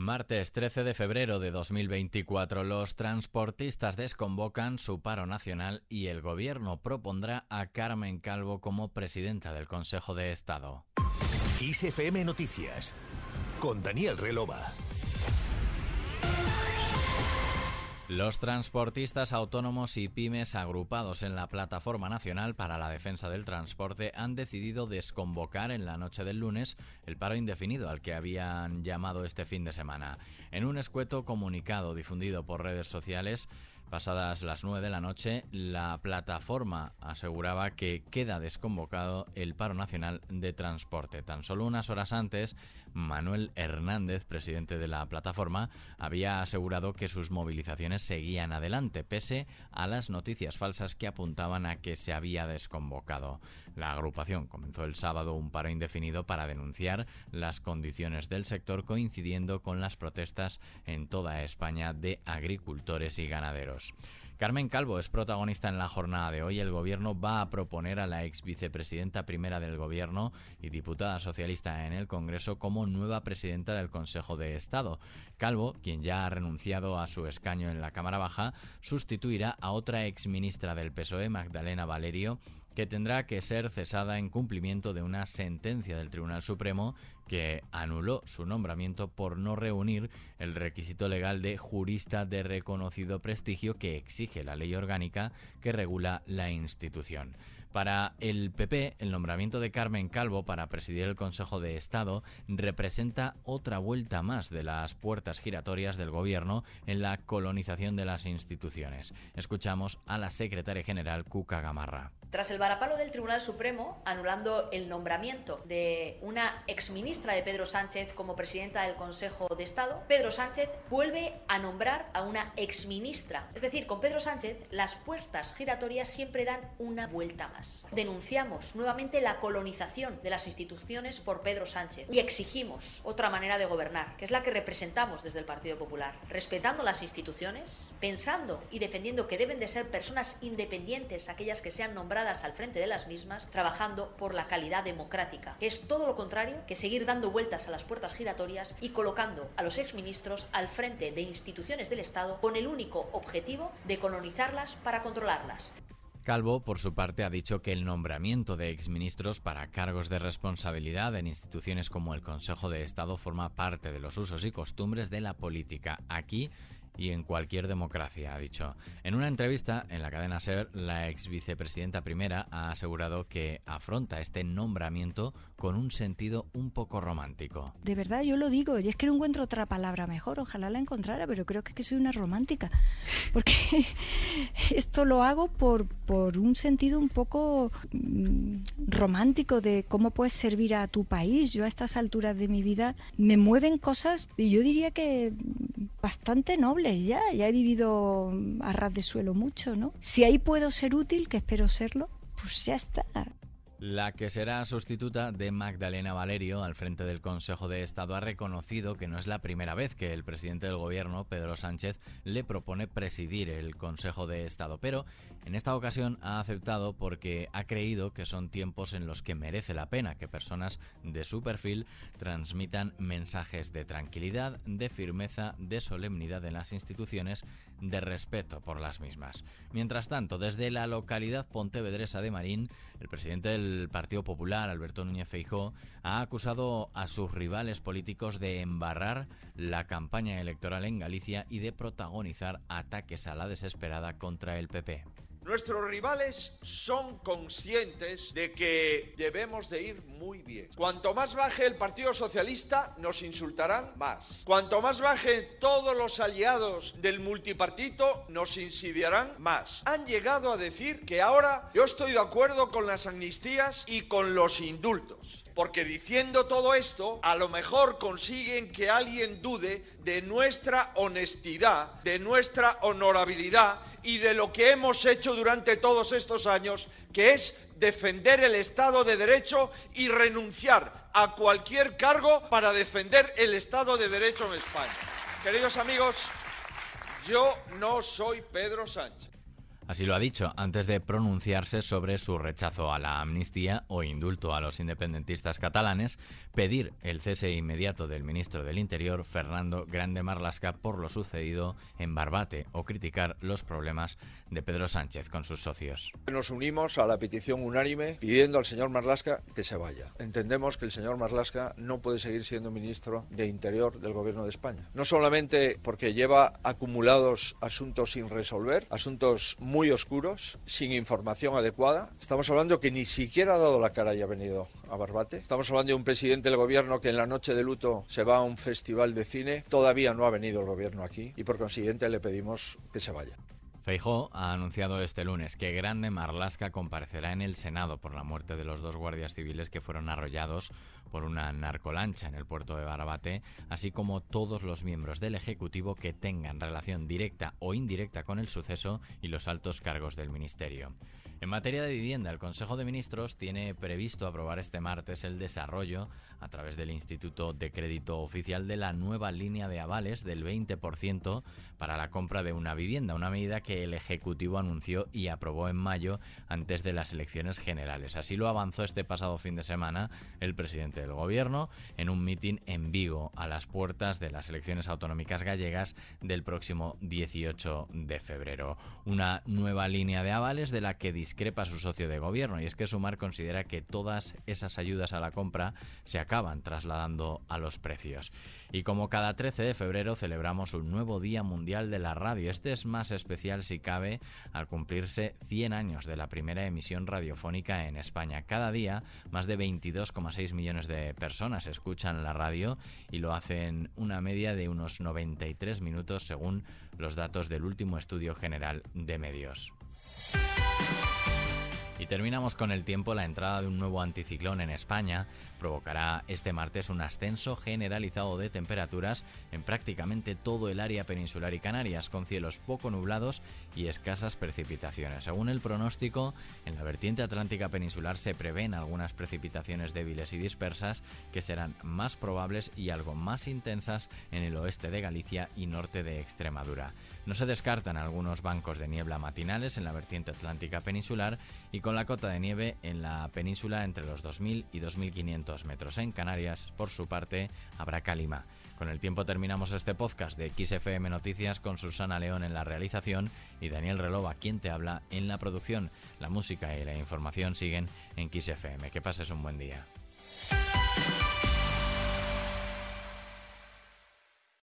Martes 13 de febrero de 2024, los transportistas desconvocan su paro nacional y el gobierno propondrá a Carmen Calvo como presidenta del Consejo de Estado. ISFM Noticias con Daniel Relova. Los transportistas autónomos y pymes agrupados en la Plataforma Nacional para la Defensa del Transporte han decidido desconvocar en la noche del lunes el paro indefinido al que habían llamado este fin de semana. En un escueto comunicado difundido por redes sociales, Pasadas las 9 de la noche, la plataforma aseguraba que queda desconvocado el paro nacional de transporte. Tan solo unas horas antes, Manuel Hernández, presidente de la plataforma, había asegurado que sus movilizaciones seguían adelante, pese a las noticias falsas que apuntaban a que se había desconvocado. La agrupación comenzó el sábado un paro indefinido para denunciar las condiciones del sector coincidiendo con las protestas en toda España de agricultores y ganaderos. Carmen Calvo es protagonista en la jornada de hoy. El gobierno va a proponer a la ex vicepresidenta primera del gobierno y diputada socialista en el Congreso como nueva presidenta del Consejo de Estado. Calvo, quien ya ha renunciado a su escaño en la Cámara Baja, sustituirá a otra ex ministra del PSOE, Magdalena Valerio, que tendrá que ser cesada en cumplimiento de una sentencia del Tribunal Supremo que anuló su nombramiento por no reunir el requisito legal de jurista de reconocido prestigio que exige la ley orgánica que regula la institución. Para el PP, el nombramiento de Carmen Calvo para presidir el Consejo de Estado representa otra vuelta más de las puertas giratorias del gobierno en la colonización de las instituciones. Escuchamos a la secretaria general Cuca Gamarra. Tras el varapalo del Tribunal Supremo, anulando el nombramiento de una exministra de Pedro Sánchez como presidenta del Consejo de Estado, Pedro Sánchez vuelve a nombrar a una exministra. Es decir, con Pedro Sánchez las puertas giratorias siempre dan una vuelta más. Denunciamos nuevamente la colonización de las instituciones por Pedro Sánchez y exigimos otra manera de gobernar, que es la que representamos desde el Partido Popular, respetando las instituciones, pensando y defendiendo que deben de ser personas independientes aquellas que sean nombradas al frente de las mismas, trabajando por la calidad democrática, es todo lo contrario que seguir dando vueltas a las puertas giratorias y colocando a los exministros al frente de instituciones del Estado con el único objetivo de colonizarlas para controlarlas. Calvo, por su parte, ha dicho que el nombramiento de exministros para cargos de responsabilidad en instituciones como el Consejo de Estado forma parte de los usos y costumbres de la política. Aquí y en cualquier democracia, ha dicho. En una entrevista en la cadena SER, la ex vicepresidenta primera ha asegurado que afronta este nombramiento con un sentido un poco romántico. De verdad, yo lo digo, y es que no encuentro otra palabra mejor, ojalá la encontrara, pero creo que, que soy una romántica, porque esto lo hago por, por un sentido un poco mm, romántico de cómo puedes servir a tu país. Yo a estas alturas de mi vida me mueven cosas, y yo diría que bastante nobles ya, ya he vivido a ras de suelo mucho, ¿no? Si ahí puedo ser útil, que espero serlo, pues ya está. La que será sustituta de Magdalena Valerio al frente del Consejo de Estado ha reconocido que no es la primera vez que el presidente del gobierno, Pedro Sánchez, le propone presidir el Consejo de Estado, pero en esta ocasión ha aceptado porque ha creído que son tiempos en los que merece la pena que personas de su perfil transmitan mensajes de tranquilidad, de firmeza, de solemnidad en las instituciones, de respeto por las mismas. Mientras tanto, desde la localidad pontevedresa de Marín, el presidente del Partido Popular, Alberto Núñez Feijó, ha acusado a sus rivales políticos de embarrar la campaña electoral en Galicia y de protagonizar ataques a la desesperada contra el PP. Nuestros rivales son conscientes de que debemos de ir muy bien. Cuanto más baje el Partido Socialista, nos insultarán más. Cuanto más bajen todos los aliados del multipartito, nos insidiarán más. Han llegado a decir que ahora yo estoy de acuerdo con las amnistías y con los indultos. Porque diciendo todo esto, a lo mejor consiguen que alguien dude de nuestra honestidad, de nuestra honorabilidad y de lo que hemos hecho durante todos estos años, que es defender el Estado de Derecho y renunciar a cualquier cargo para defender el Estado de Derecho en España. Queridos amigos, yo no soy Pedro Sánchez. Así lo ha dicho antes de pronunciarse sobre su rechazo a la amnistía o indulto a los independentistas catalanes, pedir el cese inmediato del ministro del Interior, Fernando Grande Marlasca, por lo sucedido en Barbate o criticar los problemas de Pedro Sánchez con sus socios. Nos unimos a la petición unánime pidiendo al señor Marlasca que se vaya. Entendemos que el señor Marlasca no puede seguir siendo ministro de Interior del Gobierno de España. No solamente porque lleva acumulados asuntos sin resolver, asuntos muy muy oscuros, sin información adecuada. Estamos hablando que ni siquiera ha dado la cara y ha venido a Barbate. Estamos hablando de un presidente del gobierno que en la noche de luto se va a un festival de cine. Todavía no ha venido el gobierno aquí y por consiguiente le pedimos que se vaya. Feijó ha anunciado este lunes que Grande Marlasca comparecerá en el Senado por la muerte de los dos guardias civiles que fueron arrollados por una narcolancha en el puerto de Barbate, así como todos los miembros del Ejecutivo que tengan relación directa o indirecta con el suceso y los altos cargos del Ministerio. En materia de vivienda, el Consejo de Ministros tiene previsto aprobar este martes el desarrollo, a través del Instituto de Crédito Oficial, de la nueva línea de avales del 20% para la compra de una vivienda, una medida que el Ejecutivo anunció y aprobó en mayo antes de las elecciones generales. Así lo avanzó este pasado fin de semana el presidente del Gobierno en un mitin en Vigo, a las puertas de las elecciones autonómicas gallegas del próximo 18 de febrero. Una nueva línea de avales de la que discrepa su socio de gobierno y es que Sumar considera que todas esas ayudas a la compra se acaban trasladando a los precios. Y como cada 13 de febrero celebramos un nuevo Día Mundial de la Radio. Este es más especial si cabe al cumplirse 100 años de la primera emisión radiofónica en España. Cada día más de 22,6 millones de personas escuchan la radio y lo hacen una media de unos 93 minutos según los datos del último estudio general de medios. Y terminamos con el tiempo. La entrada de un nuevo anticiclón en España provocará este martes un ascenso generalizado de temperaturas en prácticamente todo el área peninsular y Canarias, con cielos poco nublados y escasas precipitaciones. Según el pronóstico, en la vertiente atlántica peninsular se prevén algunas precipitaciones débiles y dispersas que serán más probables y algo más intensas en el oeste de Galicia y norte de Extremadura. No se descartan algunos bancos de niebla matinales en la vertiente atlántica peninsular y con la cota de nieve en la península entre los 2.000 y 2.500 metros. En Canarias, por su parte, habrá calima. Con el tiempo terminamos este podcast de XFM Noticias con Susana León en la realización y Daniel Relova, quien te habla en la producción. La música y la información siguen en XFM. Que pases un buen día.